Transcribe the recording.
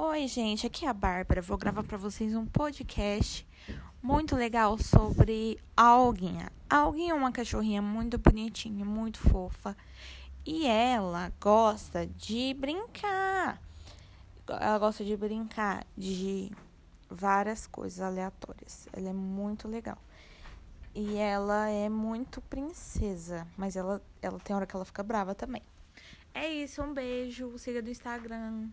Oi, gente, aqui é a Bárbara. Vou gravar para vocês um podcast muito legal sobre a Alguinha. A Alguinha é uma cachorrinha muito bonitinha, muito fofa. E ela gosta de brincar. Ela gosta de brincar de várias coisas aleatórias. Ela é muito legal. E ela é muito princesa, mas ela, ela tem hora que ela fica brava também. É isso, um beijo, siga do Instagram.